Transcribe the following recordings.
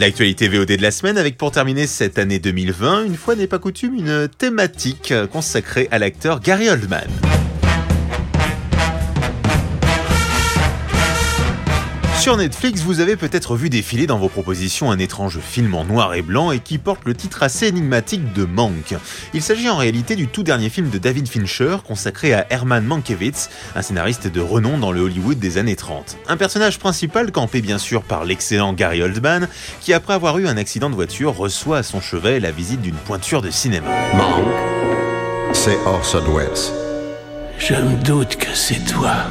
L'actualité VOD de la semaine avec pour terminer cette année 2020, une fois n'est pas coutume, une thématique consacrée à l'acteur Gary Oldman. Sur Netflix, vous avez peut-être vu défiler dans vos propositions un étrange film en noir et blanc et qui porte le titre assez énigmatique de Mank. Il s'agit en réalité du tout dernier film de David Fincher consacré à Herman Mankiewicz, un scénariste de renom dans le Hollywood des années 30. Un personnage principal campé bien sûr par l'excellent Gary Oldman qui après avoir eu un accident de voiture reçoit à son chevet la visite d'une pointure de cinéma. Mank, c'est Orson Welles. Je me doute que c'est toi.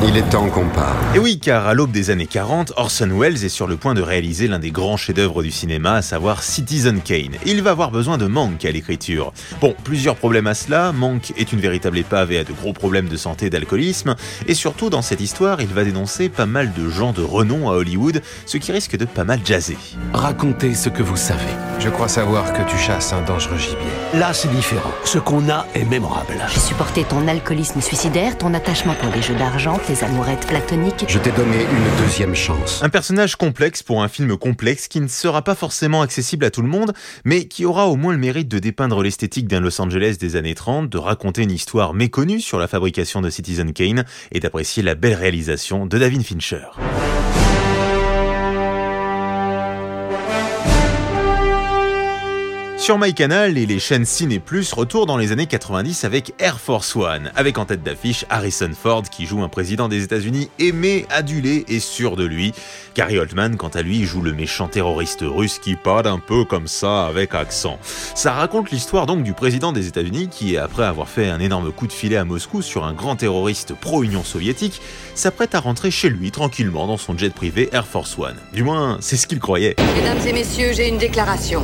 Il est temps qu'on parle. Et oui, car à l'aube des années 40, Orson Welles est sur le point de réaliser l'un des grands chefs-d'œuvre du cinéma, à savoir Citizen Kane. Il va avoir besoin de Mank à l'écriture. Bon, plusieurs problèmes à cela. Mank est une véritable épave et a de gros problèmes de santé et d'alcoolisme. Et surtout, dans cette histoire, il va dénoncer pas mal de gens de renom à Hollywood, ce qui risque de pas mal jazzer. Racontez ce que vous savez. Je crois savoir que tu chasses un dangereux gibier. Là, c'est différent. Ce qu'on a est mémorable. J'ai supporté ton alcoolisme suicidaire, ton attachement pour les jeux d'argent, tes amourettes platoniques. Je t'ai donné une deuxième chance. Un personnage complexe pour un film complexe qui ne sera pas forcément accessible à tout le monde, mais qui aura au moins le mérite de dépeindre l'esthétique d'un Los Angeles des années 30, de raconter une histoire méconnue sur la fabrication de Citizen Kane et d'apprécier la belle réalisation de David Fincher. Sur MyCanal et les chaînes Ciné Plus, retour dans les années 90 avec Air Force One, avec en tête d'affiche Harrison Ford qui joue un président des États-Unis aimé, adulé et sûr de lui. Gary Oldman, quant à lui, joue le méchant terroriste russe qui parle un peu comme ça avec accent. Ça raconte l'histoire donc du président des États-Unis qui, après avoir fait un énorme coup de filet à Moscou sur un grand terroriste pro-Union soviétique, s'apprête à rentrer chez lui tranquillement dans son jet privé Air Force One. Du moins, c'est ce qu'il croyait. Mesdames et messieurs, j'ai une déclaration.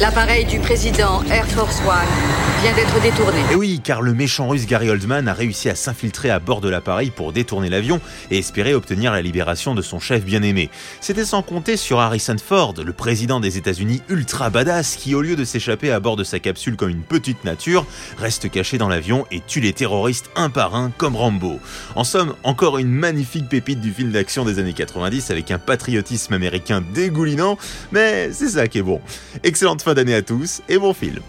L'appareil du président Air Force One vient d'être détourné. Et oui, car le méchant russe Gary Oldman a réussi à s'infiltrer à bord de l'appareil pour détourner l'avion et espérer obtenir la libération de son chef bien-aimé. C'était sans compter sur Harrison Ford, le président des États-Unis ultra badass qui, au lieu de s'échapper à bord de sa capsule comme une petite nature, reste caché dans l'avion et tue les terroristes un par un comme Rambo. En somme, encore une magnifique pépite du film d'action des années 90 avec un patriotisme américain dégoulinant, mais c'est ça qui est bon. Excellente fin d'année à tous et bon film.